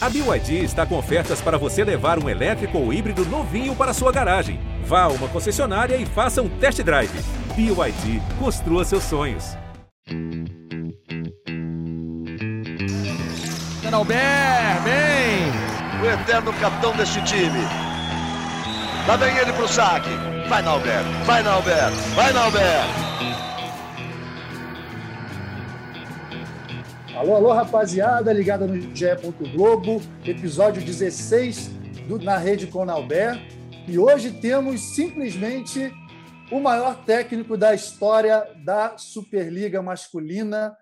A BYD está com ofertas para você levar um elétrico ou híbrido novinho para sua garagem. Vá a uma concessionária e faça um test drive. BYD, construa seus sonhos. Albert, bem! O eterno capitão deste time. Lá vem ele pro saque. Vai, Nalber, vai, Nalber, vai, Nalber. Alô, alô, rapaziada, ligada no GE. Globo, episódio 16 do Na Rede com Nalber. E hoje temos simplesmente o maior técnico da história da Superliga Masculina,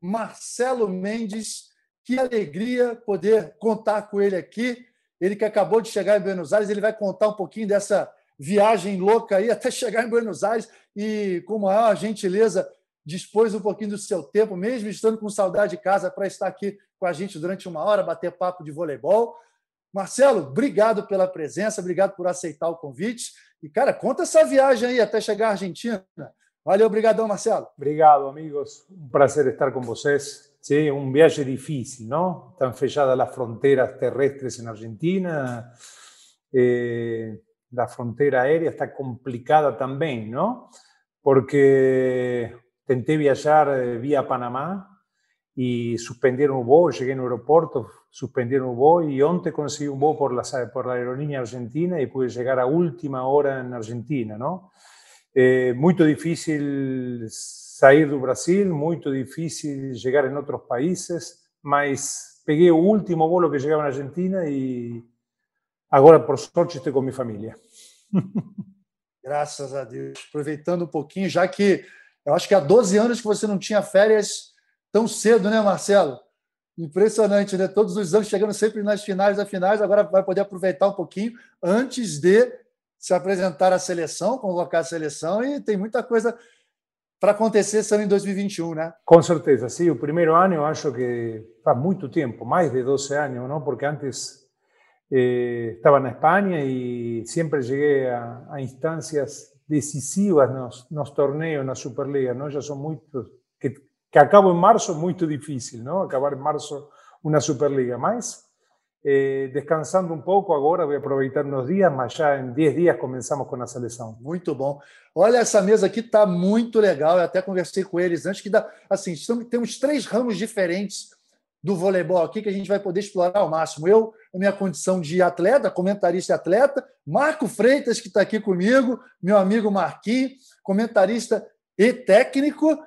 Marcelo Mendes. Que alegria poder contar com ele aqui. Ele que acabou de chegar em Buenos Aires, ele vai contar um pouquinho dessa viagem louca aí até chegar em Buenos Aires e, com maior gentileza, dispôs um pouquinho do seu tempo, mesmo estando com saudade de casa, para estar aqui com a gente durante uma hora, bater papo de voleibol. Marcelo, obrigado pela presença, obrigado por aceitar o convite. E, cara, conta essa viagem aí até chegar à Argentina. Valeu, obrigadão, Marcelo. Obrigado, amigos. Um prazer estar com vocês. Sí, un viaje difícil, ¿no? Están fechadas las fronteras terrestres en Argentina, eh, la frontera aérea está complicada también, ¿no? Porque tenté viajar eh, vía Panamá y suspendieron un vuelo, llegué en el aeropuerto, suspendieron un vuelo y onte conseguí un vuelo por la, por la aerolínea argentina y pude llegar a última hora en Argentina, ¿no? Eh, muy difícil sair do Brasil, muito difícil chegar em outros países, mas peguei o último voo que chegava na Argentina e agora, por sorte, estou com minha família. Graças a Deus. Aproveitando um pouquinho, já que eu acho que há 12 anos que você não tinha férias tão cedo, né, Marcelo? Impressionante, né? Todos os anos chegando sempre nas finais das finais, agora vai poder aproveitar um pouquinho antes de se apresentar à seleção, convocar a seleção, e tem muita coisa para acontecer só em 2021, né? Com certeza, sim. O primeiro ano eu acho que faz muito tempo, mais de 12 anos, não? Porque antes eh, estava na Espanha e sempre cheguei a, a instâncias decisivas nos, nos torneios na Superliga, não? Já são muitos que, que acabo em março muito difícil, não? Acabar em março uma Superliga, mas eh, descansando um pouco agora, vou aproveitar uns dias, mas já em 10 dias começamos com a seleção. Muito bom. Olha, essa mesa aqui está muito legal. Eu até conversei com eles antes que dá. Assim, estamos, temos três ramos diferentes do voleibol aqui que a gente vai poder explorar ao máximo. Eu, na minha condição de atleta, comentarista e atleta, Marco Freitas, que está aqui comigo, meu amigo Marquinhos, comentarista e técnico,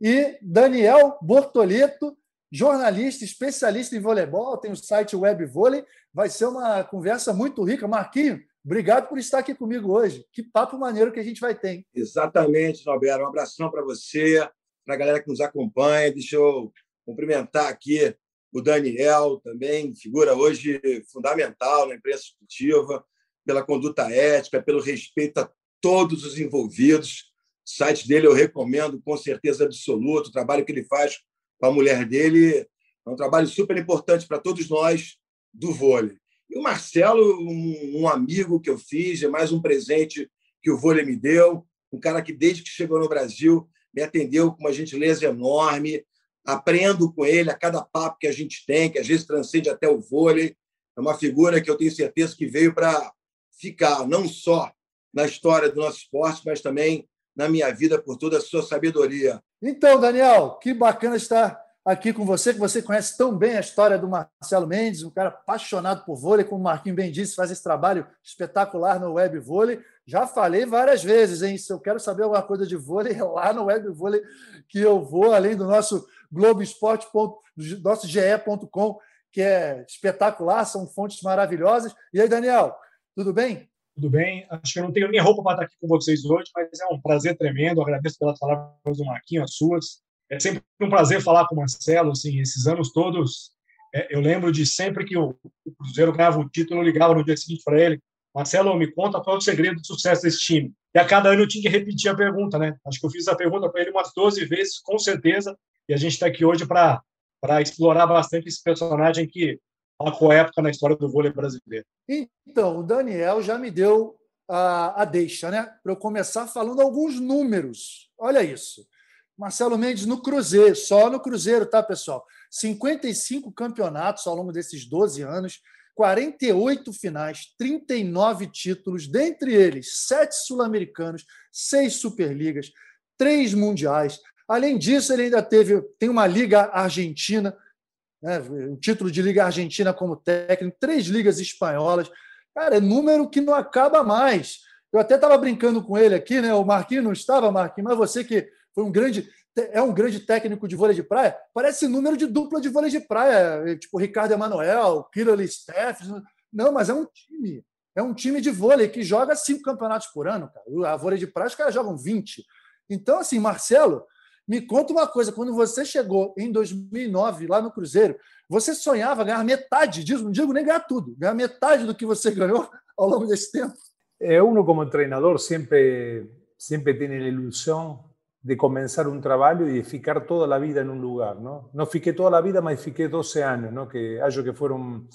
e Daniel Bortoleto, jornalista, especialista em voleibol, tem o site Web Vôlei. Vai ser uma conversa muito rica. Marquinho, obrigado por estar aqui comigo hoje. Que papo maneiro que a gente vai ter. Exatamente, Norberto. Um abração para você, para a galera que nos acompanha. Deixa eu cumprimentar aqui o Daniel, também, figura hoje fundamental na imprensa esportiva, pela conduta ética, pelo respeito a todos os envolvidos. O site dele eu recomendo com certeza absoluta. O trabalho que ele faz com a mulher dele. É um trabalho super importante para todos nós do vôlei. E o Marcelo, um, um, amigo que eu fiz, é mais um presente que o vôlei me deu, um cara que desde que chegou no Brasil me atendeu com uma gentileza enorme. Aprendo com ele a cada papo que a gente tem, que às vezes transcende até o vôlei. É uma figura que eu tenho certeza que veio para ficar, não só na história do nosso esporte, mas também na minha vida por toda a sua sabedoria. Então, Daniel, que bacana estar aqui com você, que você conhece tão bem a história do Marcelo Mendes, um cara apaixonado por vôlei, como o Marquinhos bem disse, faz esse trabalho espetacular no Web Vôlei. Já falei várias vezes, hein? Se eu quero saber alguma coisa de vôlei, é lá no Web Vôlei que eu vou, além do nosso Globoesporte, nosso ge.com, que é espetacular, são fontes maravilhosas. E aí, Daniel, tudo bem? tudo bem? Acho que eu não tenho nem roupa para estar aqui com vocês hoje, mas é um prazer tremendo. Agradeço pelas palavras do Marquinhos, as suas. É sempre um prazer falar com o Marcelo. Assim, esses anos todos, é, eu lembro de sempre que o, o Cruzeiro ganhava o título, eu ligava no dia seguinte para ele: Marcelo, me conta qual é o segredo do sucesso desse time. E a cada ano eu tinha que repetir a pergunta, né? Acho que eu fiz a pergunta para ele umas 12 vezes, com certeza. E a gente está aqui hoje para explorar bastante esse personagem que marcou época na história do vôlei brasileiro. Então, o Daniel já me deu a, a deixa, né? Para eu começar falando alguns números. Olha isso. Marcelo Mendes no Cruzeiro, só no Cruzeiro, tá, pessoal? 55 campeonatos ao longo desses 12 anos, 48 finais, 39 títulos, dentre eles, sete sul-americanos, seis superligas, três mundiais. Além disso, ele ainda teve tem uma liga argentina, né, um título de liga argentina como técnico, três ligas espanholas. Cara, é número que não acaba mais. Eu até estava brincando com ele aqui, né? O Marquinhos não estava, Marquinhos, mas você que foi um grande é um grande técnico de vôlei de praia, parece número de dupla de vôlei de praia, tipo Ricardo Emanuel, Killer Steff. Não, mas é um time. É um time de vôlei que joga cinco campeonatos por ano, cara. A vôlei de praia, os caras jogam 20. Então, assim, Marcelo, me conta uma coisa: quando você chegou em 2009 lá no Cruzeiro, você sonhava ganhar metade disso, não digo nem ganhar tudo, ganhar metade do que você ganhou ao longo desse tempo? É, uno como treinador sempre, sempre tem a ilusão de comenzar un trabajo y de ficar toda la vida en un lugar, ¿no? No fiqué toda la vida, mas fiqué 12 años, ¿no? Que acho que fueron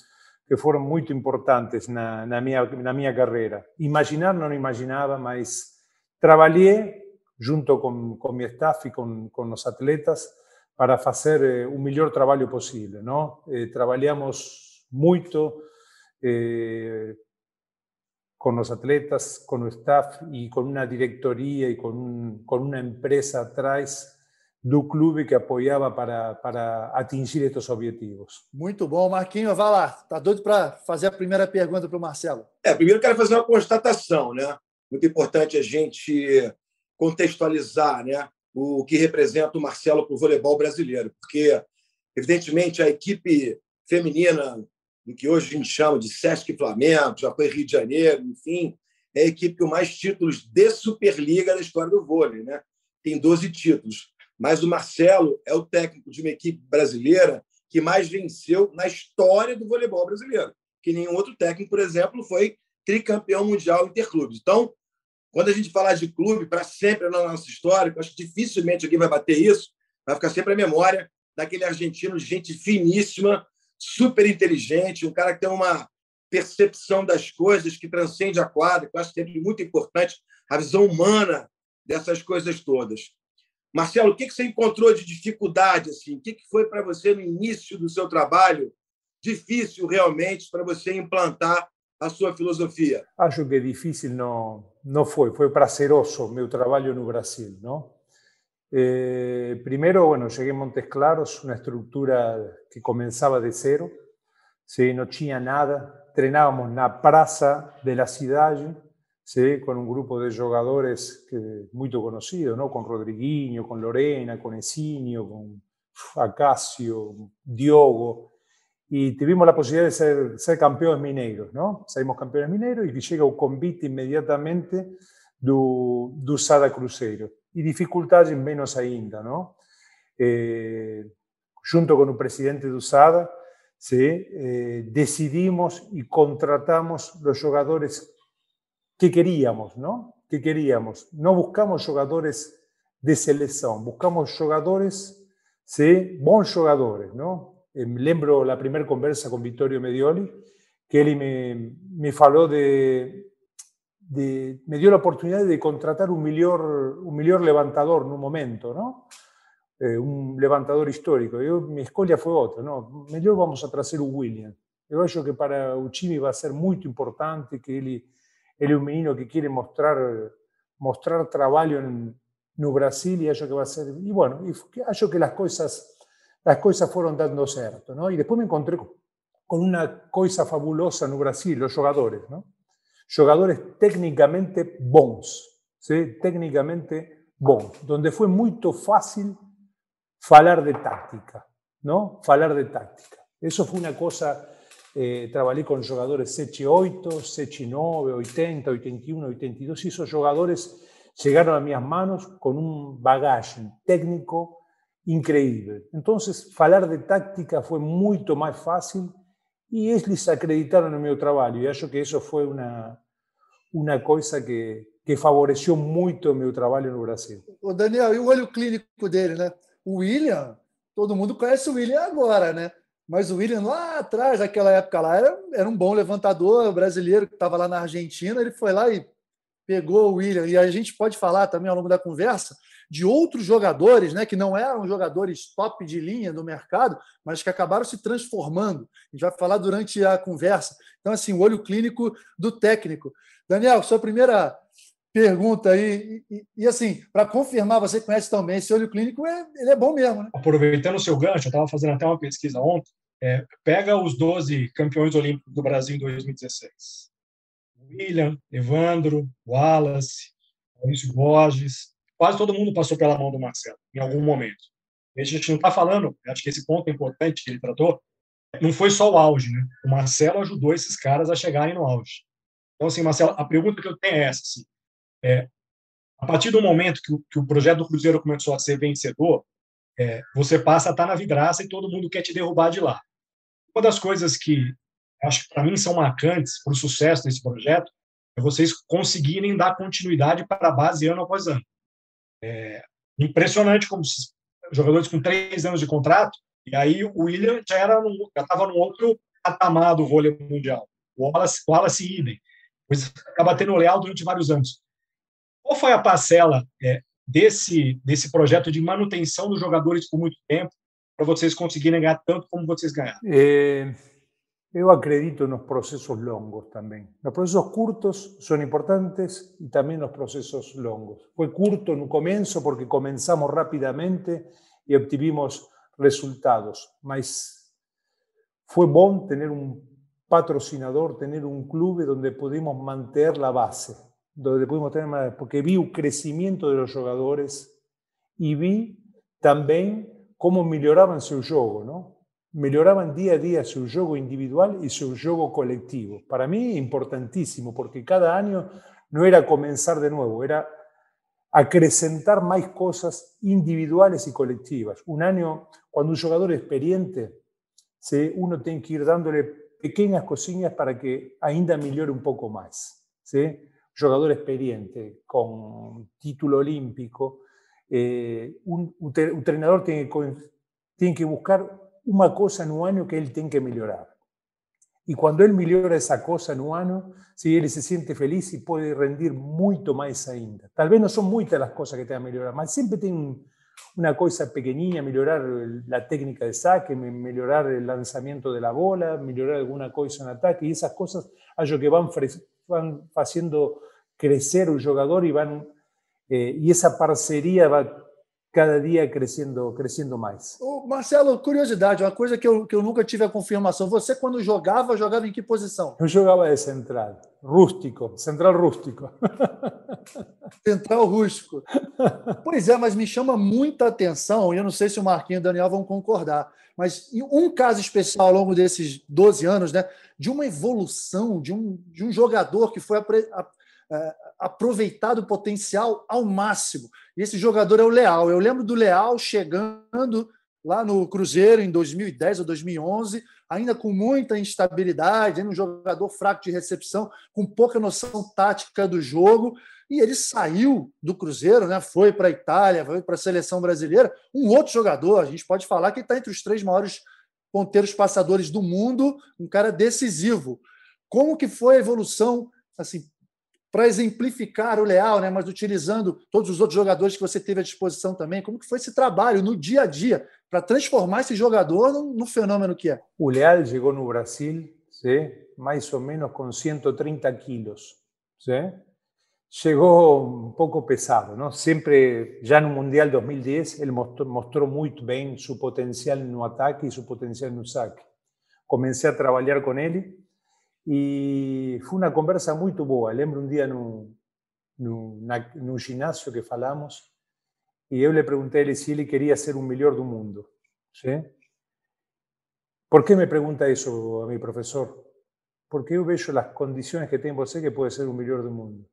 que fueron muy importantes na, na, minha, na minha carreira. Imaginar não imaginava, mas trabalhei junto com, com mi staff e com, com os atletas para fazer eh, o melhor trabalho possível, não? Eh, trabalhamos muito eh, con los atletas, con el staff y con una directoría y con, un, con una empresa atrás do clube que apoiava para, para atingir estes objetivos. Muito bom. Marquinhos, vai lá. Está doido para fazer a primeira pergunta para o Marcelo? É, primeiro quero fazer uma constatação. Né? Muito importante a gente contextualizar né, o que representa o Marcelo para o voleibol brasileiro, porque, evidentemente, a equipe feminina do que hoje a gente chama de Sesc Flamengo, já foi Rio de Janeiro, enfim, é a equipe com mais títulos de Superliga da história do vôlei, né? Tem 12 títulos. Mas o Marcelo é o técnico de uma equipe brasileira que mais venceu na história do voleibol brasileiro. Que nenhum outro técnico, por exemplo, foi tricampeão mundial interclubes. Então, quando a gente falar de clube, para sempre na nossa história, acho que dificilmente alguém vai bater isso, vai ficar sempre a memória daquele argentino, gente finíssima, super inteligente, um cara que tem uma percepção das coisas que transcende a quadra, que eu acho sempre muito importante, a visão humana dessas coisas todas. Marcelo, o que você encontrou de dificuldade? Assim? O que foi para você no início do seu trabalho difícil realmente para você implantar a sua filosofia? Acho que difícil não, não foi, foi prazeroso meu trabalho no Brasil, não? Eh, primero, bueno, llegué a Montes Claros, una estructura que comenzaba de cero, ¿sí? no tenía nada, entrenábamos en la plaza de la ciudad, ¿sí? con un grupo de jugadores que, muy conocidos, ¿no? con Rodriguinho, con Lorena, con Esinio, con Acacio, Diogo, y tuvimos la posibilidad de ser, ser campeones mineiros, ¿no? Salimos campeones mineiros y llega un convite inmediatamente do, do Sada Cruzeiro. e dificuldades menos ainda, não? Eh, junto com o presidente do SADA, ¿sí? eh, decidimos e contratamos os jogadores que queríamos, ¿no? Que queríamos. Não buscamos jogadores de seleção, buscamos jogadores, ¿sí? bons jogadores, ¿no? Eh, lembro a primeira conversa com Vittorio Medioli, que ele me, me falou de me dio la oportunidad de contratar un mejor un levantador en un momento, ¿no? Eh, un levantador histórico. Yo, mi escolha fue otra, ¿no? Mejor vamos a traer un William. Yo creo que para Uchimi va a ser muy importante que él, él es un menino que quiere mostrar, mostrar trabajo en, no Brasil y eso que va a ser, y bueno, y creo que las cosas, las cosas fueron dando cierto, ¿no? Y después me encontré con una cosa fabulosa en Brasil, los jugadores, ¿no? jogadores técnicamente bons, ¿sí? técnicamente bons, donde fue muy fácil falar de táctica, ¿no? Falar de táctica. Eso fue una cosa, eh, trabajé con jugadores 7-8, 7-9, 80, 81, 82, y esos jugadores llegaron a mis manos con un bagaje técnico increíble. Entonces, falar de táctica fue mucho más fácil y ellos acreditaron en mi trabajo. Y yo que eso fue una, uma coisa que, que favoreceu muito o meu trabalho no Brasil. O Daniel, e o olho clínico dele, né? O William, todo mundo conhece o William agora, né? Mas o William lá atrás, naquela época lá, era, era um bom levantador brasileiro que estava lá na Argentina. Ele foi lá e pegou o William. E a gente pode falar também ao longo da conversa de outros jogadores, né, que não eram jogadores top de linha do mercado, mas que acabaram se transformando. A gente vai falar durante a conversa. Então, assim, o olho clínico do técnico. Daniel, sua primeira pergunta aí, e, e assim, para confirmar, você conhece também esse olho clínico, é, ele é bom mesmo, né? Aproveitando o seu gancho, eu estava fazendo até uma pesquisa ontem, é, pega os 12 campeões olímpicos do Brasil em 2016. William, Evandro, Wallace, Maurício Borges, quase todo mundo passou pela mão do Marcelo, em algum momento. A gente não está falando, acho que esse ponto é importante que ele tratou, não foi só o auge, né? O Marcelo ajudou esses caras a chegarem no auge. Então, assim, Marcelo, a pergunta que eu tenho é essa, assim, é, a partir do momento que o, que o, projeto do Cruzeiro começou a ser vencedor, é, você passa a estar na vidraça e todo mundo quer te derrubar de lá. Uma das coisas que acho que para mim são marcantes para o sucesso desse projeto é vocês conseguirem dar continuidade para a base ano após ano. É impressionante como jogadores com três anos de contrato, e aí o William já era já estava no outro patamar do vôlei mundial. O Wallace, o Wallace idem. Pois acaba tendo leal durante vários anos. Qual foi a parcela é, desse, desse projeto de manutenção dos jogadores por muito tempo para vocês conseguirem ganhar tanto como vocês ganharam? É, eu acredito nos processos longos também. Os processos curtos são importantes e também nos processos longos. Foi curto no começo porque começamos rapidamente e obtivemos resultados, mas foi bom ter um patrocinador, ter um clube onde pudimos manter a base, donde pudimos tener más, porque vi un crecimiento de los jugadores y vi también cómo mejoraban su juego, ¿no? Mejoraban día a día su juego individual y su juego colectivo. Para mí, importantísimo, porque cada año no era comenzar de nuevo, era acrecentar más cosas individuales y colectivas. Un año, cuando un jugador experiente, ¿sí? uno tiene que ir dándole pequeñas cosillas para que ainda mejore un poco más. ¿sí? jugador experiente con título olímpico, eh, un, un, entrenador tiene que, tiene que buscar una cosa en un año que él tiene que mejorar. Y cuando él mejora esa cosa en un año, si él se siente feliz y puede rendir mucho más ainda. Tal vez no son muchas las cosas que tenga que mejorar, pero siempre tiene una cosa pequeñita, mejorar la técnica de saque, mejorar el lanzamiento de la bola, mejorar alguna cosa en ataque, y esas cosas, algo que van van haciendo crecer un jugador y van eh, e essa parceria vai cada dia crescendo, crescendo mais. Ô Marcelo, curiosidade, uma coisa que eu, que eu nunca tive a confirmação. Você, quando jogava, jogava em que posição? Eu jogava de central, rústico, central rústico. Central rústico. Pois é, mas me chama muita atenção, e eu não sei se o Marquinhos e o Daniel vão concordar, mas um caso especial ao longo desses 12 anos, né, de uma evolução de um, de um jogador que foi a, a, aproveitado o potencial ao máximo. E esse jogador é o Leal. Eu lembro do Leal chegando lá no Cruzeiro em 2010 ou 2011, ainda com muita instabilidade, um jogador fraco de recepção, com pouca noção tática do jogo, e ele saiu do Cruzeiro, né? foi para a Itália, foi para a seleção brasileira. Um outro jogador, a gente pode falar que está entre os três maiores ponteiros passadores do mundo, um cara decisivo. Como que foi a evolução assim para exemplificar o Leal, né? mas utilizando todos os outros jogadores que você teve à disposição também. Como que foi esse trabalho no dia a dia para transformar esse jogador no, no, fenômeno que é? O Leal chegou no Brasil ¿sí? mais ou menos com 130 quilos. ¿sí? Chegou um pouco pesado, não? Sempre, já no Mundial 2010, ele mostrou, mostrou muito bem seu potencial no ataque e seu potencial no saque. Comecei a trabalhar com ele E foi uma conversa muito boa. Lembro um dia no, no, na, no ginásio que falamos e eu lhe perguntei se ele queria ser o melhor do mundo. ¿sí? Por que me pergunta isso a mi professor? Porque eu vejo as condições que tem você que pode ser o melhor do mundo.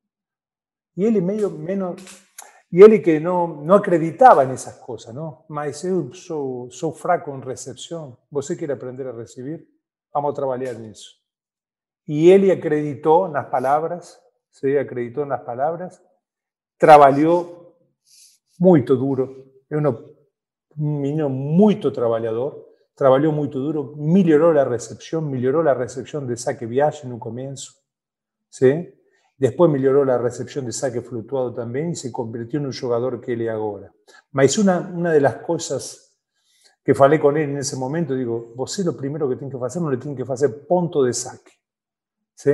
E ele meio menos e ele que não não acreditava nessas coisas, não? Mas eu sou sou fraco em recepção. Você quer aprender a receber? Vamos trabalhar nisso. Y él acreditó en las palabras, se acreditó en las palabras, trabajó muy duro, es un niño muy trabajador, trabajó muy duro, mejoró la recepción, mejoró la recepción de saque viaje en un comienzo, ¿sí? Después mejoró la recepción de saque fluctuado también y se convirtió en un jugador que él es ahora. Mas una, una de las cosas que falei con él en ese momento, digo, você lo primero que tiene que hacer, no le tiene que hacer punto de saque. ¿Sí?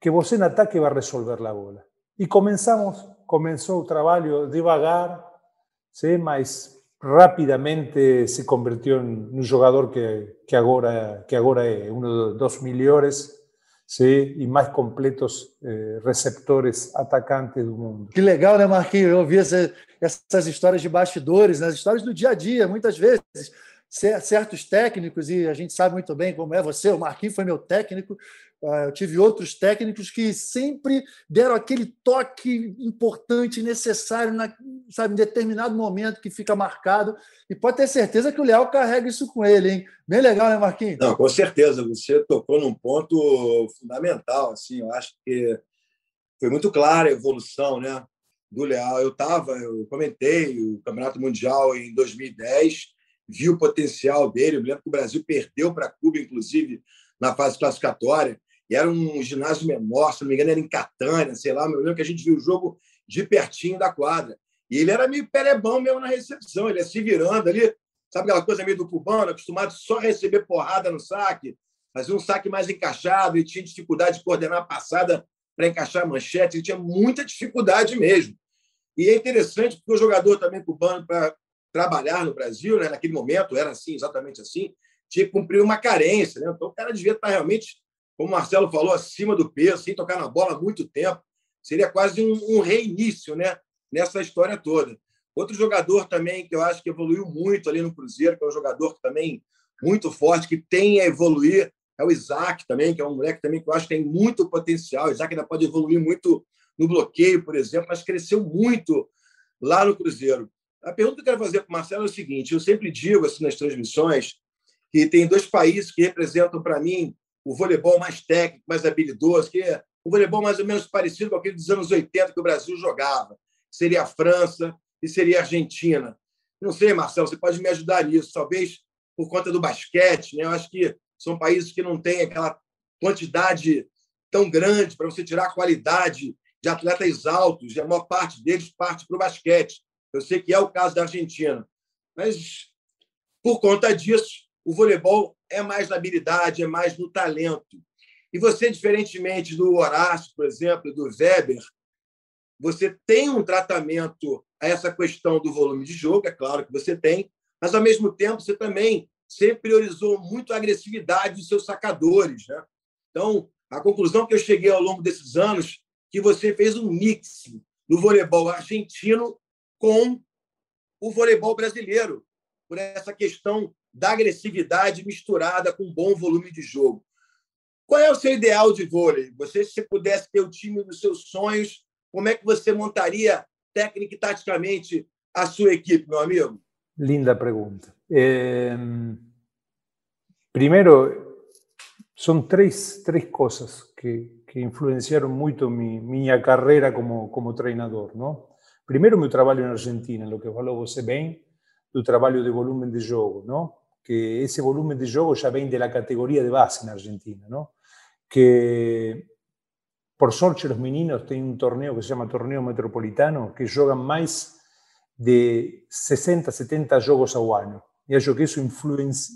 Que você en ataque va a resolver la bola. Y comenzamos, comenzó el trabajo devagar, ¿sí? mas rápidamente se convirtió en un jugador que, que, agora, que agora es uno de los mejores ¿sí? e mais completos eh, receptores atacantes do mundo. Que legal, né, Marquinhos? Eu ouvi essa, essas histórias de bastidores, né? as histórias do dia a dia, muitas vezes certos técnicos, e a gente sabe muito bem como é você, o Marquinhos foi meu técnico, eu tive outros técnicos que sempre deram aquele toque importante, necessário, na, sabe, em determinado momento que fica marcado. E pode ter certeza que o Leal carrega isso com ele, hein? Bem legal, né, Marquinhos? Não, com certeza. Você tocou num ponto fundamental. Assim, eu acho que foi muito clara a evolução, né, do Leal. Eu estava, eu comentei o Campeonato Mundial em 2010 vi o potencial dele. Eu lembro que o Brasil perdeu para Cuba, inclusive, na fase classificatória. E era um ginásio menor, se não me engano, era em Catânia, sei lá. Eu lembro que a gente viu o jogo de pertinho da quadra. E ele era meio perebão mesmo na recepção, ele ia se virando ali. Sabe aquela coisa meio do cubano, acostumado só a receber porrada no saque, fazia um saque mais encaixado, e tinha dificuldade de coordenar a passada para encaixar a manchete, ele tinha muita dificuldade mesmo. E é interessante porque o jogador também cubano, para trabalhar no Brasil, né, naquele momento, era assim, exatamente assim, tinha que cumprir uma carência. Né? Então, o cara devia estar realmente, como o Marcelo falou, acima do peso, sem tocar na bola há muito tempo. Seria quase um, um reinício né, nessa história toda. Outro jogador também que eu acho que evoluiu muito ali no Cruzeiro, que é um jogador também muito forte, que tem a evoluir, é o Isaac também, que é um moleque também que eu acho que tem muito potencial. O Isaac ainda pode evoluir muito no bloqueio, por exemplo, mas cresceu muito lá no Cruzeiro. A pergunta que eu quero fazer para o Marcelo é o seguinte: eu sempre digo assim, nas transmissões que tem dois países que representam para mim o voleibol mais técnico, mais habilidoso, que é voleibol mais ou menos parecido com aquele dos anos 80 que o Brasil jogava. Seria a França e seria a Argentina. Não sei, Marcelo, você pode me ajudar nisso, talvez por conta do basquete. Né? Eu acho que são países que não têm aquela quantidade tão grande para você tirar a qualidade de atletas altos, e a maior parte deles parte para o basquete. Eu sei que é o caso da Argentina. Mas, por conta disso, o voleibol é mais na habilidade, é mais no talento. E você, diferentemente do Horácio, por exemplo, do Weber, você tem um tratamento a essa questão do volume de jogo, é claro que você tem, mas, ao mesmo tempo, você também sempre priorizou muito a agressividade dos seus sacadores. Né? Então, a conclusão que eu cheguei ao longo desses anos que você fez um mix no voleibol argentino com o voleibol brasileiro, por essa questão da agressividade misturada com bom volume de jogo. Qual é o seu ideal de vôlei? Você, se pudesse ter o time dos seus sonhos, como é que você montaria técnica e taticamente a sua equipe, meu amigo? Linda pergunta. Eh, primeiro, são três, três coisas que, que influenciaram muito mi, minha carreira como, como treinador. Não? Primeiro, meu trabalho na Argentina, lo que falou você bem, do trabalho de volume de jogo, não? que esse volume de jogo já vem da categoria de base na Argentina, não? que por sorte os meninos têm um torneio que se chama Torneio Metropolitano, que jogam mais de 60, 70 jogos ao ano. E acho que isso influencia,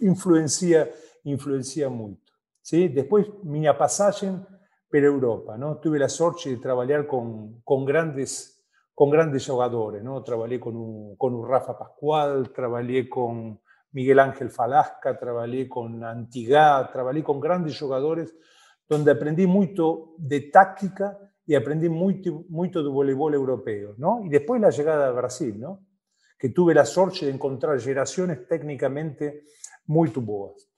influencia, influencia muito. Sim? Depois, minha passagem pela Europa. Não? Tive a sorte de trabalhar com, com grandes con grandes jugadores, ¿no? Trabajé con un, con un Rafa Pascual, trabajé con Miguel Ángel Falasca, trabajé con Antigá, trabajé con grandes jugadores, donde aprendí mucho de táctica y aprendí mucho, mucho de voleibol europeo, ¿no? Y después la llegada a Brasil, ¿no? Que tuve la suerte de encontrar generaciones técnicamente muy boas.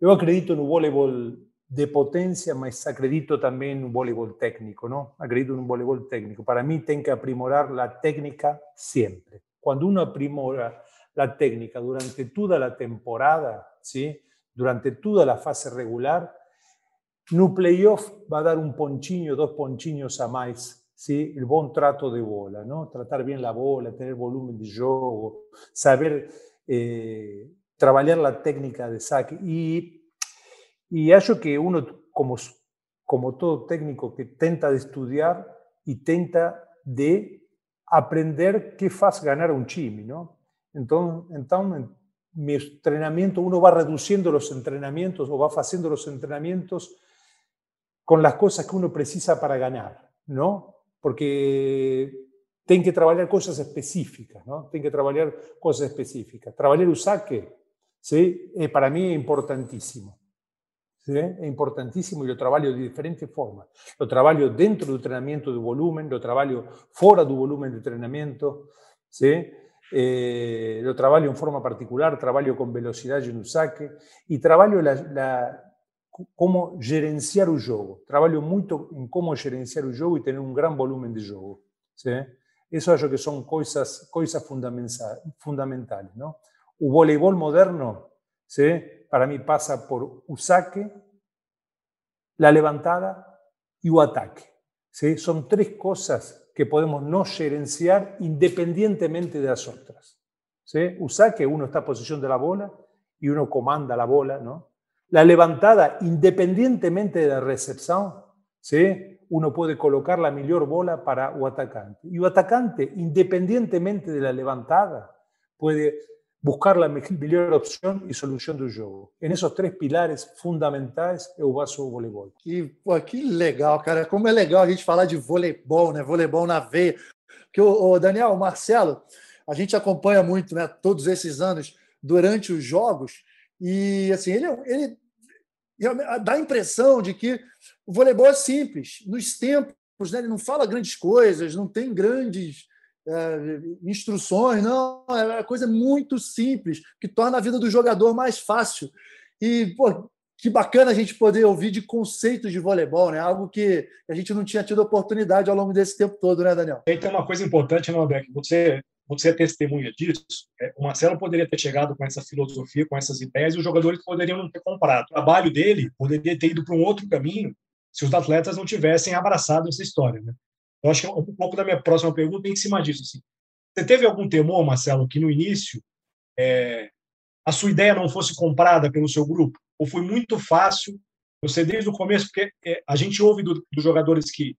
Yo acredito en un voleibol de potencia, mas acredito también en un voleibol técnico, ¿no? Acredito un voleibol técnico. Para mí, tengo que aprimorar la técnica siempre. Cuando uno aprimora la técnica durante toda la temporada, ¿sí? Durante toda la fase regular, no playoff va a dar un ponchiño, dos ponchiños a más, ¿sí? El buen trato de bola, ¿no? Tratar bien la bola, tener volumen de juego, saber eh, trabajar la técnica de saque. Y y acho que uno, como como todo técnico que tenta de estudar e tenta de aprender que faz ganhar um time, não? Então, então mi entrenamiento, uno va reduciendo los entrenamientos o va haciendo los entrenamientos con las cosas que uno precisa para ganar, ¿no? Porque tiene que trabajar cosas específicas, ¿no? Tiene que trabajar cosas específicas. Trabajar el saque, ¿sí? Eh, para mí es importantísimo. ¿Sí? Es importantísimo y lo trabajo de diferentes formas. Lo trabajo dentro del entrenamiento de volumen, lo trabajo fuera del volumen de entrenamiento, ¿sí? eh, lo trabajo en forma particular, trabajo con velocidad en un saque y trabajo la, la, cómo gerenciar el juego. Trabajo mucho en cómo gerenciar el juego y tener un gran volumen de juego. ¿sí? Eso acho que son cosas, cosas fundamentales. ¿no? El voleibol moderno, ¿sí? para mí, pasa por el saque, la levantada y el ataque. ¿sí? Son tres cosas que podemos no gerenciar independientemente de las otras. ¿sí? Usa que uno está en posición de la bola y uno comanda la bola, ¿no? La levantada, independientemente de la recepción, ¿sí? uno puede colocar la mejor bola para el atacante. Y el atacante, independientemente de la levantada, puede buscar la melhor opção e solução do jogo. Em esses três pilares fundamentais, eu baso o voleibol. Que, pô, que legal, cara. Como é legal a gente falar de voleibol, né? Voleibol na veia. Porque o, o Daniel, o Marcelo, a gente acompanha muito, né? Todos esses anos durante os jogos e assim ele, ele dá a impressão de que o voleibol é simples. Nos tempos, né? Ele não fala grandes coisas, não tem grandes é, instruções, não, é uma coisa muito simples, que torna a vida do jogador mais fácil. E, pô, que bacana a gente poder ouvir de conceitos de voleibol, né? Algo que a gente não tinha tido oportunidade ao longo desse tempo todo, né, Daniel? Tem uma coisa importante, né, Beck? Você, você é testemunha disso. É, o Marcelo poderia ter chegado com essa filosofia, com essas ideias, e os jogadores poderiam não ter comprado. O trabalho dele poderia ter ido para um outro caminho se os atletas não tivessem abraçado essa história, né? Eu acho que um pouco da minha próxima pergunta é em cima disso. Assim. Você teve algum temor, Marcelo, que no início é, a sua ideia não fosse comprada pelo seu grupo? Ou foi muito fácil? Você, desde o começo, porque é, a gente ouve do, dos jogadores que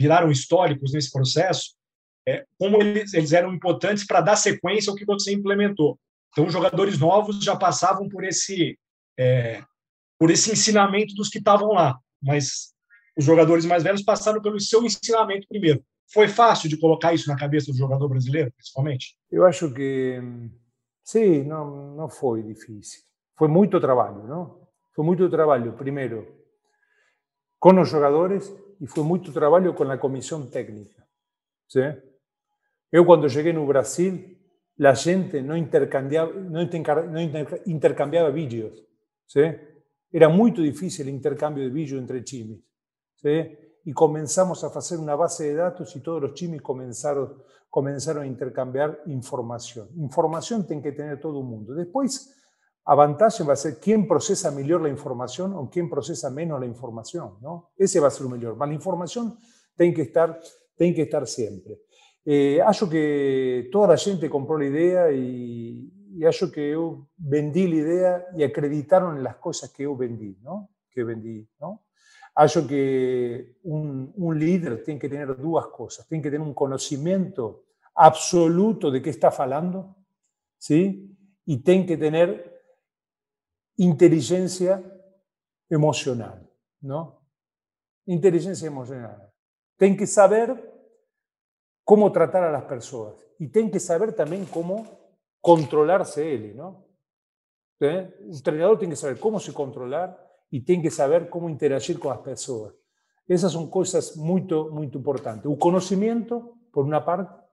viraram históricos nesse processo, é, como eles, eles eram importantes para dar sequência ao que você implementou. Então, os jogadores novos já passavam por esse, é, por esse ensinamento dos que estavam lá. Mas os jogadores mais velhos passaram pelo seu ensinamento primeiro. Foi fácil de colocar isso na cabeça do jogador brasileiro, principalmente? Eu acho que sim, não, não foi difícil. Foi muito trabalho, não? Foi muito trabalho, primeiro, com os jogadores e foi muito trabalho com a comissão técnica. Sim? Eu, quando cheguei no Brasil, a gente não intercambiava, não intercambiava vídeos. Sim? Era muito difícil o intercâmbio de vídeos entre times. Y comenzamos a hacer una base de datos y todos los chimis comenzaron, comenzaron a intercambiar información. Información tiene que tener todo el mundo. Después, a vantagem va a ser quién procesa mejor la información o quién procesa menos la información. ¿no? Ese va a ser lo mejor. La información tiene que estar, tiene que estar siempre. Eh, acho que toda la gente compró la idea y, y acho que yo vendí la idea y acreditaron en las cosas que yo vendí, ¿no? Que vendí, ¿no? Acho que un, un, líder tiene que tener dos cosas. Tiene que tener un conocimiento absoluto de qué está hablando, ¿sí? Y tiene que tener inteligencia emocional, ¿no? Inteligencia emocional. Tiene que saber cómo tratar a las personas y tiene que saber también cómo controlarse él, ¿no? ¿Eh? Un entrenador tiene que saber cómo se controlar y tiene que saber cómo interagir con las personas. Esas son cosas muy, muy importantes. Un conocimiento, por una parte,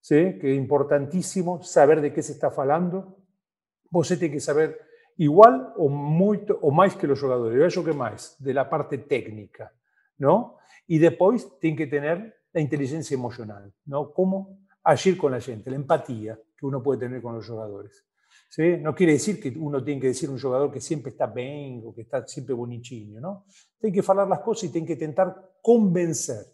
¿sí? que es importantísimo saber de qué se está hablando. Vos tiene que saber igual o, mucho, o más que los jugadores. Yo acho que más, de la parte técnica. ¿no? Y después tiene que tener la inteligencia emocional, ¿no? Cómo agir con la gente, la empatía que uno puede tener con los jugadores. ¿Sí? No quiere decir que uno tiene que decir un jugador que siempre está bien o que está siempre bonitinho, ¿no? Tiene que hablar las cosas y tiene que intentar convencer,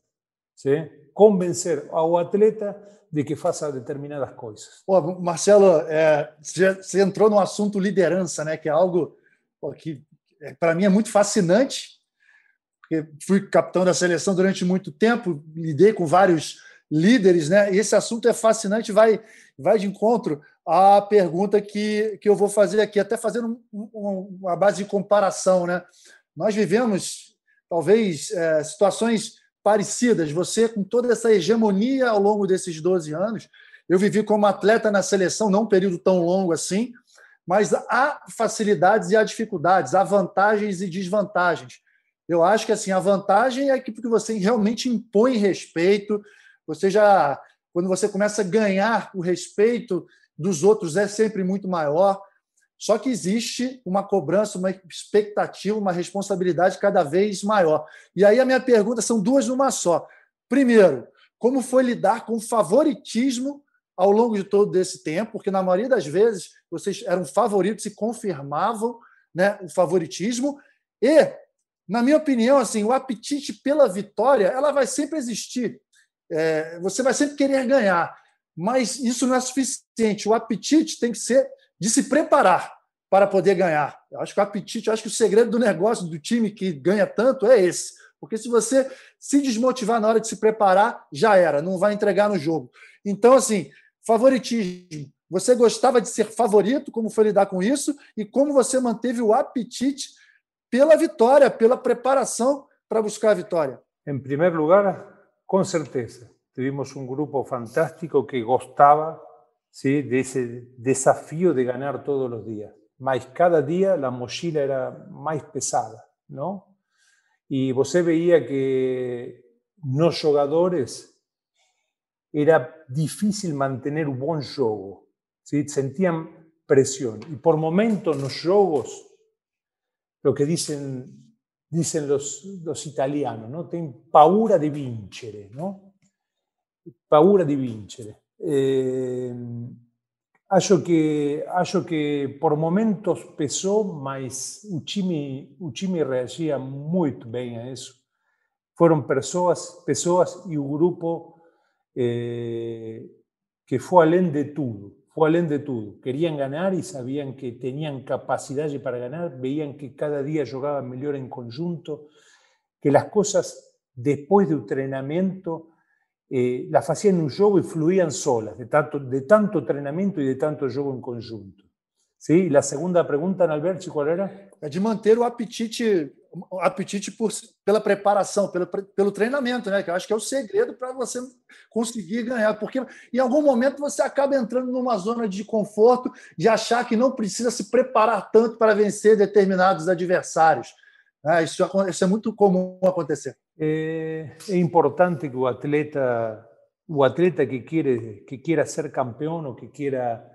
¿sí? convencer ao atleta de que faça determinadas coisas. Marcelo, é, você entrou no assunto liderança, né? Que é algo pô, que é, para mim é muito fascinante. porque fui capitão da seleção durante muito tempo, lidei com vários líderes, né? Esse assunto é fascinante, vai, vai de encontro à pergunta que, que eu vou fazer aqui, até fazendo um, um, uma base de comparação, né? Nós vivemos, talvez, é, situações parecidas. Você, com toda essa hegemonia ao longo desses 12 anos, eu vivi como atleta na seleção, não um período tão longo assim, mas há facilidades e há dificuldades, há vantagens e desvantagens. Eu acho que assim a vantagem é que porque você realmente impõe respeito, você já quando você começa a ganhar o respeito dos outros é sempre muito maior. Só que existe uma cobrança, uma expectativa, uma responsabilidade cada vez maior. E aí a minha pergunta são duas numa só. Primeiro, como foi lidar com o favoritismo ao longo de todo esse tempo? Porque na maioria das vezes vocês eram favoritos e confirmavam né, o favoritismo. E, na minha opinião, assim, o apetite pela vitória ela vai sempre existir. É, você vai sempre querer ganhar, mas isso não é suficiente. O apetite tem que ser de se preparar para poder ganhar. Eu acho que o apetite, acho que o segredo do negócio do time que ganha tanto é esse. Porque se você se desmotivar na hora de se preparar, já era, não vai entregar no jogo. Então, assim, favoritismo. Você gostava de ser favorito? Como foi lidar com isso? E como você manteve o apetite pela vitória, pela preparação para buscar a vitória? Em primeiro lugar, com certeza. Tivemos um grupo fantástico que gostava ¿sí? de ese desafío de ganar todos los días. Mas cada día la mochila era más pesada, ¿no? Y você veía que nos jugadores era difícil mantener un buen juego, ¿sí? sentían presión. Y por momentos los juegos, lo que dicen, dicen los, los italianos, ¿no? Ten paura di vincere, ¿no? Paura di vincere. Eh, que, acho que por momentos pesou, mas o time, o time reagia a isso. Foram pessoas, pessoas e o grupo eh, que foi além de tudo, foi além de tudo. Queriam ganhar e sabiam que tinham capacidade para ganhar, veían que cada dia jogavam melhor em conjunto, que as coisas depois do treinamento eh, las hacían en un juego y fluían solas, de tanto, de tanto entrenamiento y de tanto jogo em conjunto. Sim? E a segunda pergunta, Alberto, qual era? É de manter o apetite, o apetite por, pela preparação, pelo, pelo treinamento, né? Que eu acho que é o segredo para você conseguir ganhar. Porque em algum momento você acaba entrando numa zona de conforto, de achar que não precisa se preparar tanto para vencer determinados adversários. Ah, isso, isso é muito comum acontecer. É, é, importante que o atleta, o atleta que quer que queira ser campeão ou que queira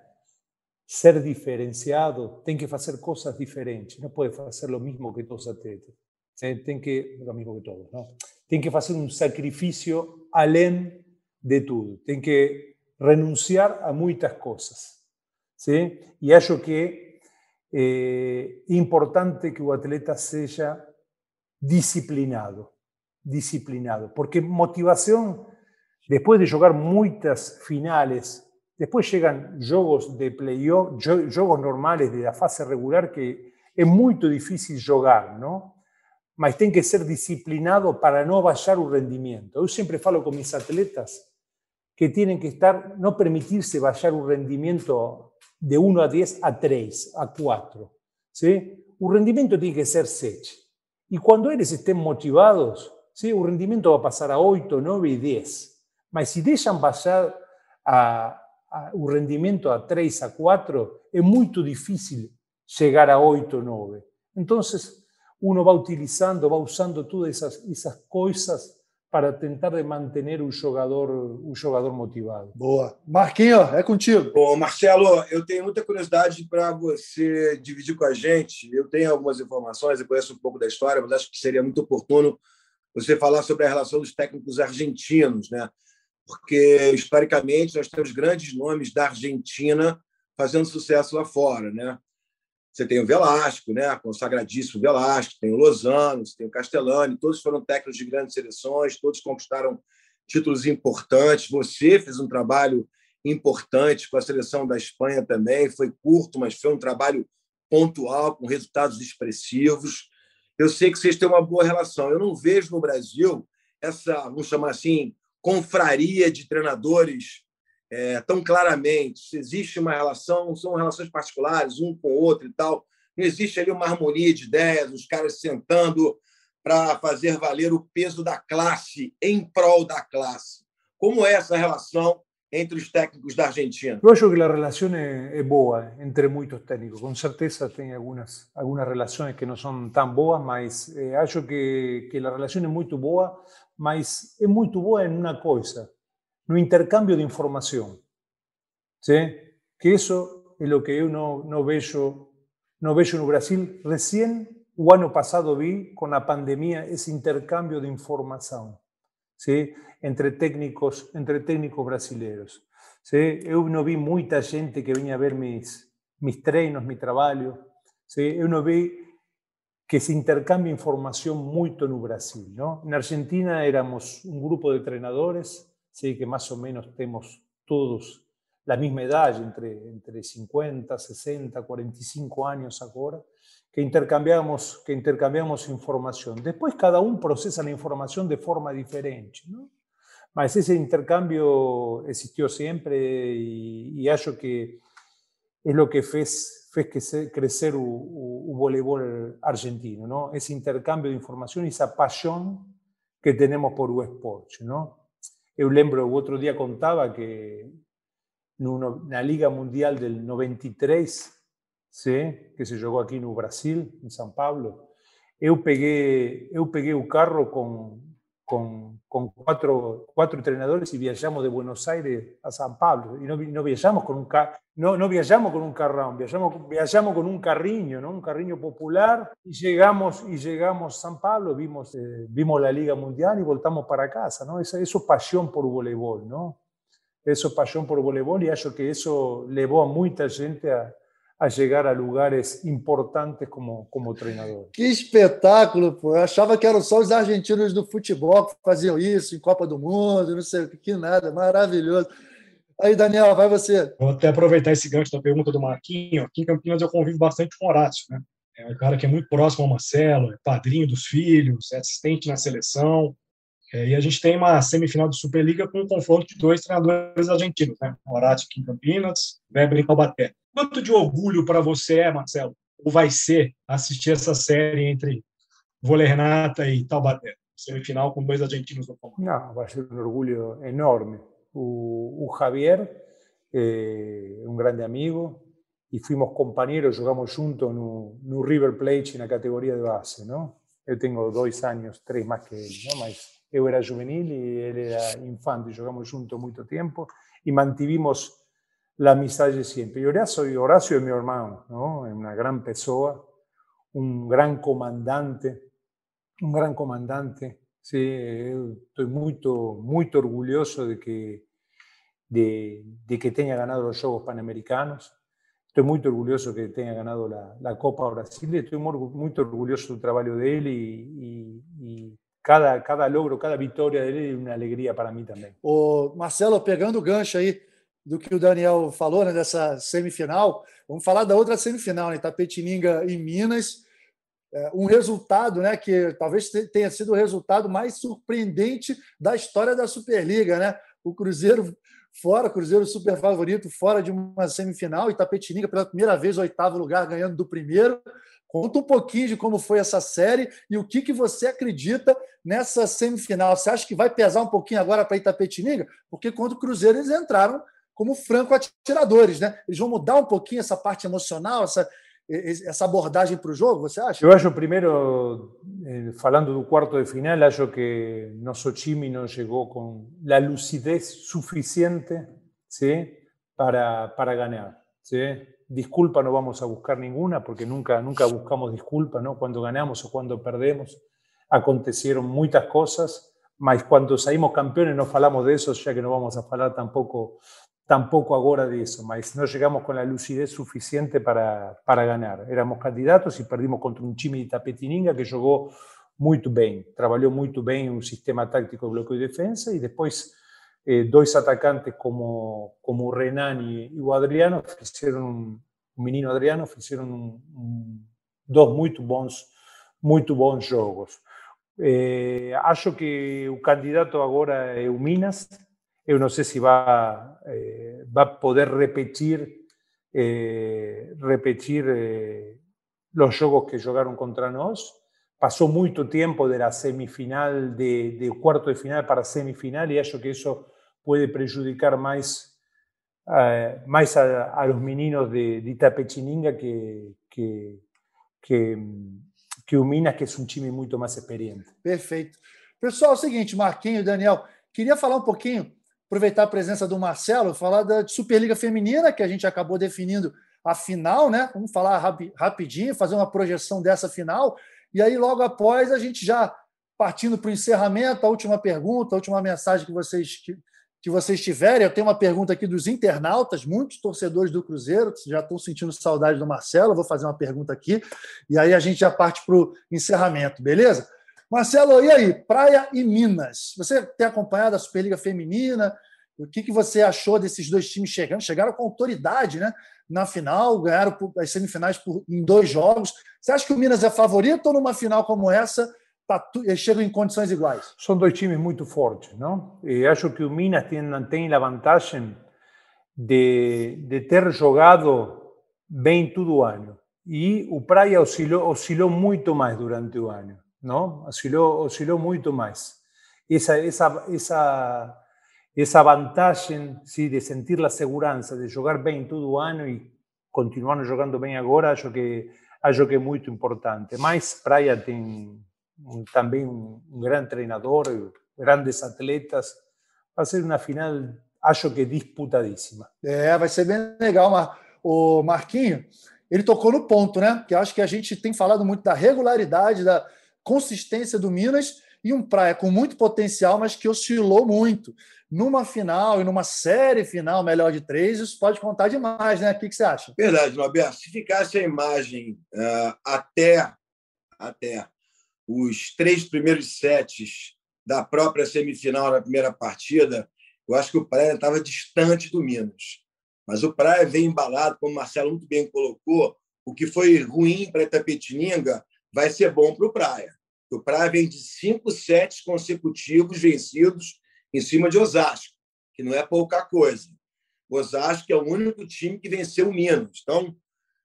ser diferenciado, tem que fazer coisas diferentes. Não pode fazer o mesmo que todos os atletas. Tem que o mesmo que todos, não? Tem que fazer um sacrifício além de tudo. Tem que renunciar a muitas coisas. Sim? E acho que é importante que o atleta seja disciplinado, disciplinado, porque motivação, depois de jogar muitas finales, depois chegam jogos de playoff, jogos normais da fase regular que é muito difícil jogar, não? Mas tem que ser disciplinado para não baixar o rendimento. Eu sempre falo com mis atletas que têm que estar, não permitir-se baixar o rendimento de 1 a 10 a 3, a 4. ¿sí? Un rendimiento tiene que ser 6. Y cuando eres estén motivados, ¿sí? un rendimiento va a pasar a 8, 9 y 10. Pero si dejan pasar a, a un rendimiento a 3, a 4, es muy difícil llegar a 8, 9. Entonces, uno va utilizando, va usando todas esas, esas cosas para tentar de manter o jogador, o jogador motivado. Boa. Marquinhos, é contigo. Bom, Marcelo, eu tenho muita curiosidade para você dividir com a gente. Eu tenho algumas informações, eu conheço um pouco da história, mas acho que seria muito oportuno você falar sobre a relação dos técnicos argentinos, né? Porque, historicamente, nós temos grandes nomes da Argentina fazendo sucesso lá fora, né? Você tem o Velasco, né? consagradíssimo Velasco, tem o Lozano, tem o Castellani, todos foram técnicos de grandes seleções, todos conquistaram títulos importantes. Você fez um trabalho importante com a seleção da Espanha também, foi curto, mas foi um trabalho pontual, com resultados expressivos. eu sei que vocês têm uma boa relação. Eu não vejo no Brasil essa, vamos chamar assim, confraria de treinadores é, tão claramente. Existe uma relação, são relações particulares, um com o outro e tal. Não existe ali uma harmonia de ideias, os caras sentando para fazer valer o peso da classe em prol da classe. Como é essa relação entre os técnicos da Argentina? Eu acho que a relação é, é boa entre muitos técnicos. Com certeza tem algumas, algumas relações que não são tão boas, mas eh, acho que, que a relação é muito boa, mas é muito boa em uma coisa, no intercâmbio de informação. ¿sí? Que isso é o que eu não, não vejo no vejo no Brasil. Recién o ano passado vi com a pandemia esse intercâmbio de informação. ¿sí? entre técnicos, entre técnicos brasileiros. ¿sí? Eu não vi muita gente que vinha ver mis, mis treinos, mi trabalho. ¿sí? Eu não vi que se intercambia información muito no Brasil. ¿no? En Argentina éramos un grupo de treinadores, ¿sí? que más o menos tenemos todos la misma edad, entre, entre 50, 60, 45 años ahora, que intercambiamos, que intercambiamos información. Después cada uno procesa la información de forma diferente. ¿no? Mas ese intercambio existió siempre y, y acho que es lo que fez, fez crecer o, o, o voleibol argentino, ¿no? ese intercambio de información y esa pasión que tenemos por o esporte. ¿no? Eu lembro, o outro dia contava que na Liga Mundial del 93, ¿sí? que se jogou aqui no Brasil, em São Paulo, eu peguei, eu peguei o carro com, con, cuatro, cuatro entrenadores y viajamos de Buenos Aires a San Pablo. Y no, no viajamos con un no, no viajamos con un carrón, viajamos, viajamos con un carriño, ¿no? un carriño popular, y llegamos, y llegamos a San Pablo, vimos, eh, vimos la Liga Mundial y voltamos para casa. ¿no? Eso, eso pasión por voleibol, ¿no? Eso pasión por voleibol y creo que eso llevó a mucha gente a, a chegar a lugares importantes como, como treinador. Que espetáculo, pô. Eu achava que eram só os argentinos do futebol que faziam isso em Copa do Mundo, não sei o que, nada. Maravilhoso. Aí, Daniel, vai você. Vou até aproveitar esse gancho da pergunta do Marquinho. Aqui em Campinas eu convivo bastante com o Horácio, né? É um cara que é muito próximo ao Marcelo, é padrinho dos filhos, é assistente na seleção. É, e a gente tem uma semifinal de Superliga com um confronto de dois treinadores argentinos, né? Horácio aqui em Campinas, Weber em Taubaté. Quanto de orgulho para você é, Marcelo, ou vai ser assistir essa série entre Vôlei Renata e Taubaté? Semifinal com dois argentinos no comando. Não, vai ser um orgulho enorme. O, o Javier é um grande amigo e fomos companheiros, jogamos juntos no, no River Plate na categoria de base, não? Eu tenho dois anos, três mais que ele, não? mas eu era juvenil e ele era infante, jogamos juntos muito tempo e mantivimos la amistad siempre. Y Horacio, Horacio es mi hermano, ¿no? Es una gran persona, un gran comandante, un gran comandante. Sí, estoy muy, muy orgulloso de que, de, de, que tenga ganado los Juegos Panamericanos. Estoy muy orgulloso que tenga ganado la, la Copa Brasil. Estoy muy, muy, orgulloso del trabajo de él y, y, y cada, cada logro, cada victoria de él es una alegría para mí también. O Marcelo, pegando o gancho aí, do que o Daniel falou, né, dessa semifinal. Vamos falar da outra semifinal, né, Tapetininga e Minas. É, um resultado né, que talvez tenha sido o resultado mais surpreendente da história da Superliga. Né? O Cruzeiro fora, Cruzeiro super favorito, fora de uma semifinal, e Tapetininga pela primeira vez, oitavo lugar, ganhando do primeiro. Conta um pouquinho de como foi essa série e o que, que você acredita nessa semifinal. Você acha que vai pesar um pouquinho agora para Itapetininga? Porque quando o Cruzeiro eles entraram como franco-atiradores, né? Eles vão mudar um pouquinho essa parte emocional, essa, essa abordagem para o jogo, você acha? Eu acho, primeiro, eh, falando do quarto de final, acho que nosso time não chegou com a lucidez suficiente ¿sí? para, para ganhar. ¿sí? Disculpa no vamos a buscar ninguna, porque nunca, nunca buscamos disculpa, ¿no? Cuando ganamos o cuando perdemos, acontecieron muchas cosas, mas cuando saímos campeones no falamos de eso, ya que no vamos a falar tampoco tampoco agora disso, mas não chegamos com a lucidez suficiente para, para ganhar. Éramos candidatos e perdimos contra um time de Tapetininga que jogou muito bem, trabalhou muito bem um sistema tático de bloqueio e defesa e depois eh, dois atacantes como, como Renan e o Adriano fizeram, o menino Adriano fizeram um, um, dois muito bons muito bons jogos. É, acho que o candidato agora é o Minas. Eu não sei se vai, é, vai poder repetir, é, repetir os jogos que jogaram contra nós. Passou muito tempo da semifinal, de, de quarto de final para semifinal, e acho que isso pode prejudicar mais, uh, mais a, a, los meninos de, de Itapetininga que, que, que que o Minas, que é um time muito mais experiente. Perfeito. Pessoal, é o seguinte, Marquinhos, Daniel, queria falar um pouquinho, aproveitar a presença do Marcelo, falar da Superliga Feminina, que a gente acabou definindo a final, né? Vamos falar rapidinho, fazer uma projeção dessa final, e aí logo após a gente já partindo para o encerramento, a última pergunta, a última mensagem que vocês que vocês tiverem. Eu tenho uma pergunta aqui dos internautas, muitos torcedores do Cruzeiro já estão sentindo saudade do Marcelo. Vou fazer uma pergunta aqui e aí a gente já parte para o encerramento, beleza? Marcelo, e aí? Praia e Minas. Você tem acompanhado a Superliga Feminina? O que, que você achou desses dois times chegando? Chegaram com autoridade né, na final, ganharam as semifinais por, em dois jogos. Você acha que o Minas é favorito ou numa final como essa tá, chegam em condições iguais. São dois times muito fortes, não? E acho que o Minas tem, tem a vantagem de, de ter jogado bem todo o ano. E o Praia oscilou, oscilou muito mais durante o ano, não? Oscilou, oscilou muito mais. Essa, essa, essa, essa vantagem sim, de sentir a segurança de jogar bem todo o ano e continuar jogando bem agora, acho que acho que é muito importante. Mas Praia tem também um, um grande treinador, grandes atletas. Vai ser uma final, acho que disputadíssima. É, vai ser bem legal. Mar... O Marquinho, ele tocou no ponto, né? Que acho que a gente tem falado muito da regularidade, da consistência do Minas e um Praia com muito potencial, mas que oscilou muito. Numa final e numa série final, melhor de três, isso pode contar demais, né? O que, você acha? Verdade, Norberto. Se ficasse a imagem uh, até, até os três primeiros sets da própria semifinal na primeira partida, eu acho que o Praia estava distante do Minas. Mas o Praia vem embalado, como o Marcelo muito bem colocou, o que foi ruim para Itapetininga vai ser bom para o Praia. O Praia vem de cinco sets consecutivos vencidos em cima de Osasco, que não é pouca coisa. O Osasco é o único time que venceu o Minas. Então,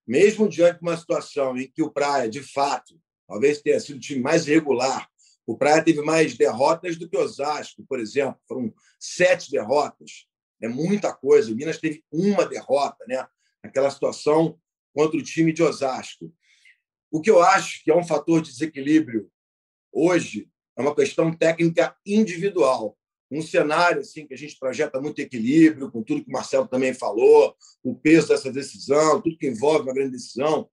mesmo diante de uma situação em que o Praia, de fato, Talvez tenha sido o time mais regular. O Praia teve mais derrotas do que Osasco, por exemplo. Foram sete derrotas. É muita coisa. O Minas teve uma derrota, né? Aquela situação contra o time de Osasco. O que eu acho que é um fator de desequilíbrio hoje é uma questão técnica individual. Um cenário assim que a gente projeta muito equilíbrio, com tudo que o Marcelo também falou, o peso dessa decisão, tudo que envolve uma grande decisão.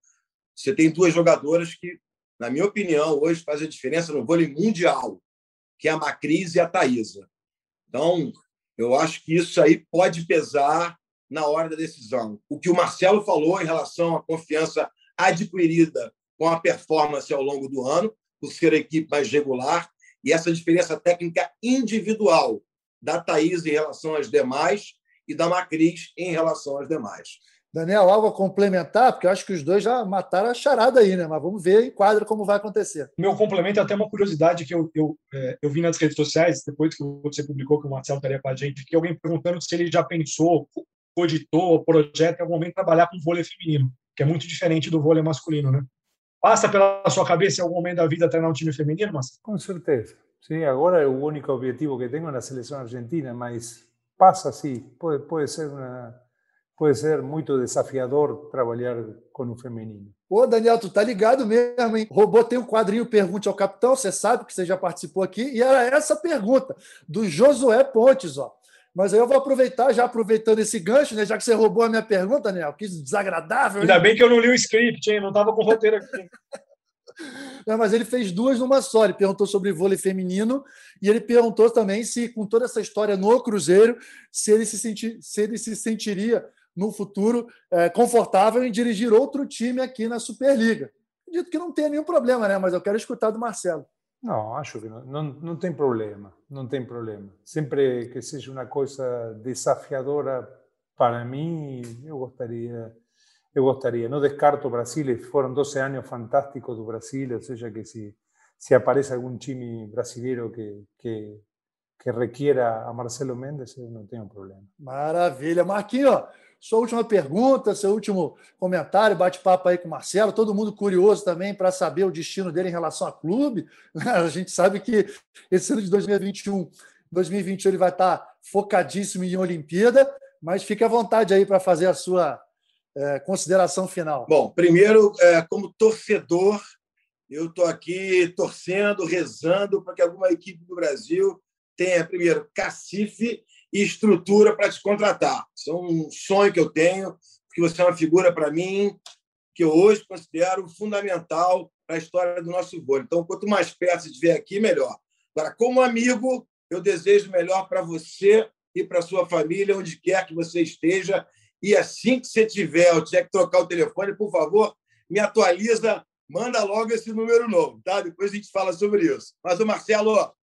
Você tem duas jogadoras que na minha opinião, hoje faz a diferença no vôlei mundial, que é a Macris e a Thaisa. Então, eu acho que isso aí pode pesar na hora da decisão. O que o Marcelo falou em relação à confiança adquirida com a performance ao longo do ano, por ser a equipe mais regular, e essa diferença técnica individual da Thaís em relação às demais e da Macris em relação às demais. Daniel, algo a complementar? Porque eu acho que os dois já mataram a charada aí, né? Mas vamos ver em quadro como vai acontecer. Meu complemento é até uma curiosidade que eu, eu, é, eu vi nas redes sociais, depois que você publicou que o Marcelo estaria com a gente, que alguém perguntando se ele já pensou, cogitou, projeto em algum momento trabalhar com vôlei feminino, que é muito diferente do vôlei masculino, né? Passa pela sua cabeça em algum momento da vida treinar um time feminino, Marcelo? Com certeza. Sim, agora é o único objetivo que tenho na seleção argentina, mas passa sim. Pode, pode ser uma pode ser muito desafiador trabalhar com o feminino. Ô, Daniel, tu tá ligado mesmo, hein? Robô tem um quadrinho Pergunte ao Capitão, você sabe que você já participou aqui, e era essa pergunta, do Josué Pontes, ó. Mas aí eu vou aproveitar, já aproveitando esse gancho, né? Já que você roubou a minha pergunta, Daniel, que desagradável. Ainda hein? bem que eu não li o script, hein? Não estava com o roteiro aqui. Não, mas ele fez duas numa só. Ele perguntou sobre vôlei feminino e ele perguntou também se, com toda essa história no Cruzeiro, se ele se, senti, se, ele se sentiria no futuro é, confortável em dirigir outro time aqui na Superliga. Acredito que não tem nenhum problema, né? Mas eu quero escutar do Marcelo. Não, acho que não, não, não tem problema, não tem problema. Sempre que seja uma coisa desafiadora para mim, eu gostaria eu gostaria. Não descarto o Brasil, foram 12 anos fantásticos do Brasil, ou seja, que se, se aparece algum time brasileiro que, que, que requiera a Marcelo Mendes, eu não tenho problema. Maravilha. Marquinhos, sua última pergunta, seu último comentário, bate-papo aí com o Marcelo, todo mundo curioso também para saber o destino dele em relação ao clube. A gente sabe que esse ano de 2021, 2021 ele vai estar focadíssimo em Olimpíada, mas fique à vontade aí para fazer a sua é, consideração final. Bom, primeiro, é, como torcedor, eu estou aqui torcendo, rezando para que alguma equipe do Brasil tenha, primeiro, cacife e estrutura para te contratar. Isso é um sonho que eu tenho, porque você é uma figura para mim que eu hoje considero fundamental para a história do nosso vôlei. Então, quanto mais perto você estiver aqui, melhor. Agora, como amigo, eu desejo melhor para você e para sua família, onde quer que você esteja. E assim que você tiver, ou tiver que trocar o telefone, por favor, me atualiza, manda logo esse número novo, tá? Depois a gente fala sobre isso. Mas, o Marcelo,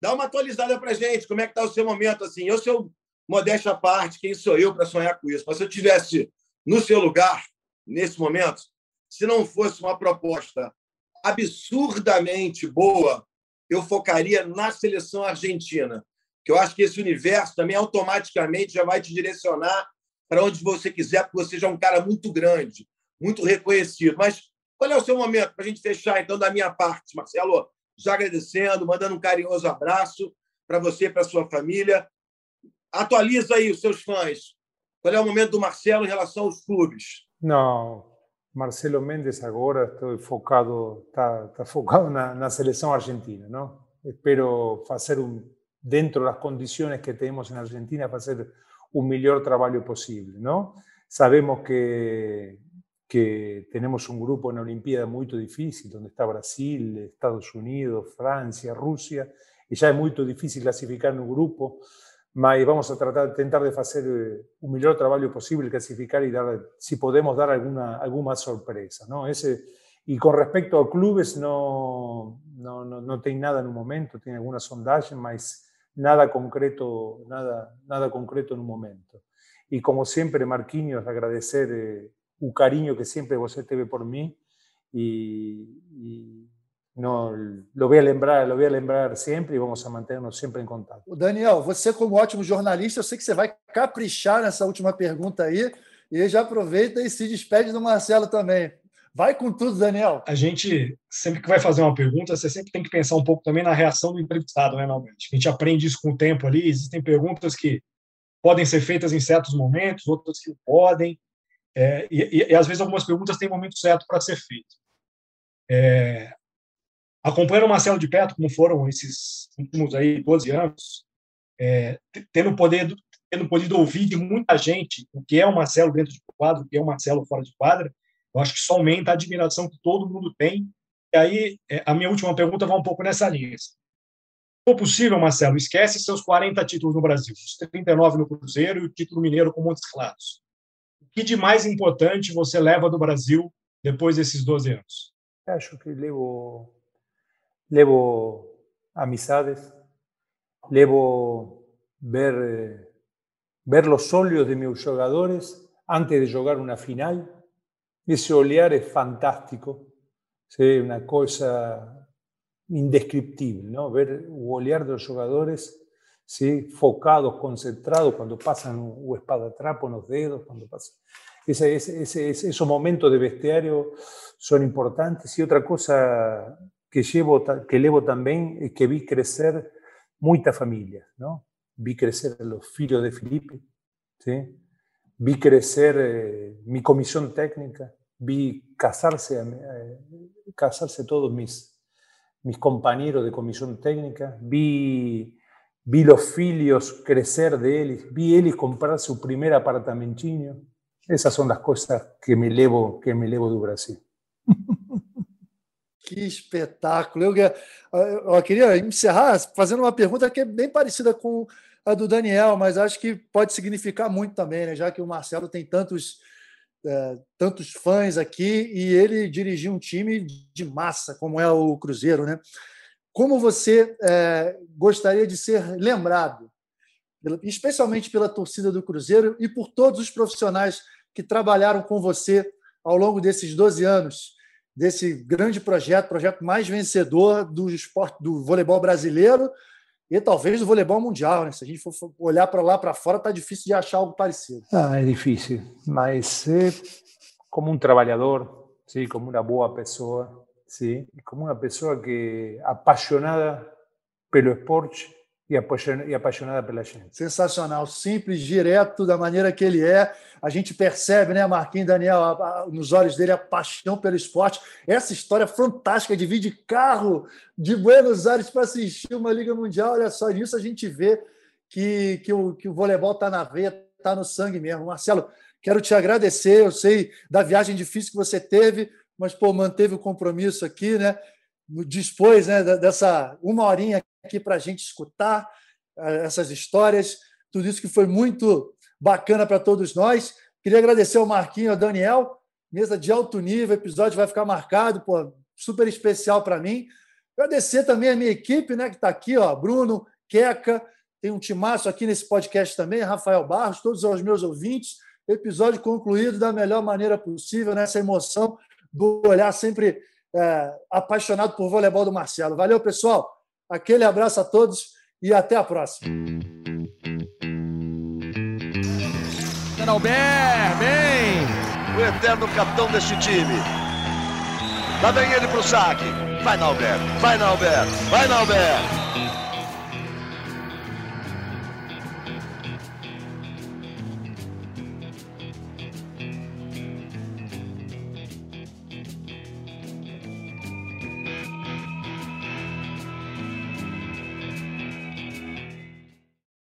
Dá uma atualizada para gente, como é que está o seu momento? assim. Eu sou modéstia à parte, quem sou eu para sonhar com isso? Mas se eu tivesse no seu lugar, nesse momento, se não fosse uma proposta absurdamente boa, eu focaria na seleção argentina, que eu acho que esse universo também automaticamente já vai te direcionar para onde você quiser, porque você já é um cara muito grande, muito reconhecido. Mas qual é o seu momento para a gente fechar, então, da minha parte, Marcelo? Já agradecendo, mandando um carinhoso abraço para você e para sua família. Atualiza aí os seus fãs. Qual é o momento do Marcelo em relação aos clubes? Não, Marcelo Mendes agora estou focado, está tá focado na, na seleção argentina, não? Espero fazer um dentro das condições que temos na Argentina fazer o melhor trabalho possível, não? Sabemos que que tenemos un grupo en la Olimpiada muy difícil, donde está Brasil, Estados Unidos, Francia, Rusia, y ya es muy difícil clasificar en un grupo, mas vamos a tratar, tentar de hacer eh, un mejor trabajo posible, clasificar y dar, si podemos dar alguna, alguna sorpresa. ¿no? Ese, y con respecto a clubes, no, no, no, no tiene nada en un momento, tiene alguna sondaje, mas nada concreto, nada, nada concreto en un momento. Y como siempre, Marquinhos, agradecer eh, o carinho que sempre você teve por mim e, e não, lo voy a lembrar, lo voy a lembrar sempre e vamos a manter-nos sempre em contato. Daniel, você como ótimo jornalista, eu sei que você vai caprichar nessa última pergunta aí e já aproveita e se despede do Marcelo também. Vai com tudo, Daniel. A gente, sempre que vai fazer uma pergunta, você sempre tem que pensar um pouco também na reação do entrevistado, né, normalmente. A gente aprende isso com o tempo ali. Existem perguntas que podem ser feitas em certos momentos, outras que não podem. É, e, e, às vezes algumas perguntas têm momento certo para ser feito. É, acompanhando o Marcelo de perto, como foram esses últimos aí 12 anos, é, tendo, poder, tendo podido ouvir de muita gente o que é o Marcelo dentro de quadro, o que é o Marcelo fora de quadra, eu acho que isso aumenta a admiração que todo mundo tem. E aí, é, a minha última pergunta vai um pouco nessa linha. Se possível, Marcelo, esquece seus 40 títulos no Brasil, os 39 no Cruzeiro e o título mineiro com Montes Claros que de mais importante você leva do Brasil depois desses 12 anos? Acho que levo, levo amizades, levo ver, ver os olhos de meus jogadores antes de jogar uma final. Esse olhar é fantástico, é uma coisa indescriptível, ¿no? ver o olhar dos jogadores ¿sí? focados, concentrados, cuando pasan o espadatrapo en los dedos, cuando pasan. Ese, ese, esos momentos de bestiario son importantes. Y otra cosa que, llevo, que levo también es que vi crecer muchas familias. ¿no? Vi crecer los filhos de Felipe, ¿sí? vi crecer eh, mi comisión técnica, vi casarse, casarse todos mis, mis compañeros de comisión técnica, vi vi los filhos crecer de él, vi él comprar su primer apartamentinho. Essas são as coisas que me levo, que me levo do Brasil. Que espetáculo! Eu, eu, queria encerrar fazendo uma pergunta que é bem parecida com a do Daniel, mas acho que pode significar muito também, né? já que o Marcelo tem tantos, é, tantos fãs aqui e ele dirigiu um time de massa, como é o Cruzeiro. Né? Como você é, gostaria de ser lembrado, especialmente pela torcida do Cruzeiro e por todos os profissionais que trabalharam com você ao longo desses 12 anos desse grande projeto, projeto mais vencedor do esporte do voleibol brasileiro e talvez do voleibol mundial. Né? Se a gente for olhar para lá para fora, está difícil de achar algo parecido. Ah, é difícil, mas como um trabalhador, sim, como uma boa pessoa, sim, como uma pessoa que apaixonada pelo esporte e apaixonada pela gente. Sensacional, simples, direto, da maneira que ele é. A gente percebe, né, Marquinhos Daniel, a, a, nos olhos dele a paixão pelo esporte. Essa história fantástica de vir de carro de Buenos Aires para assistir uma Liga Mundial. Olha só, nisso a gente vê que, que, o, que o voleibol está na veia, está no sangue mesmo. Marcelo, quero te agradecer. Eu sei da viagem difícil que você teve, mas pô, manteve o compromisso aqui, né? Dispôs né, dessa uma horinha aqui para a gente escutar eh, essas histórias, tudo isso que foi muito bacana para todos nós. Queria agradecer ao Marquinho, ao Daniel, mesa de alto nível, episódio vai ficar marcado, pô, super especial para mim. Agradecer também a minha equipe, né, que está aqui, ó, Bruno, Queca, tem um timaço aqui nesse podcast também, Rafael Barros, todos os meus ouvintes. Episódio concluído da melhor maneira possível, nessa emoção do olhar sempre é, apaixonado por voleibol do Marcelo. Valeu, pessoal. Aquele abraço a todos e até a próxima. Albert, bem! O eterno capitão deste time. Lá vem ele pro saque. Vai, Nalber, vai, Nalber, vai, Nalber.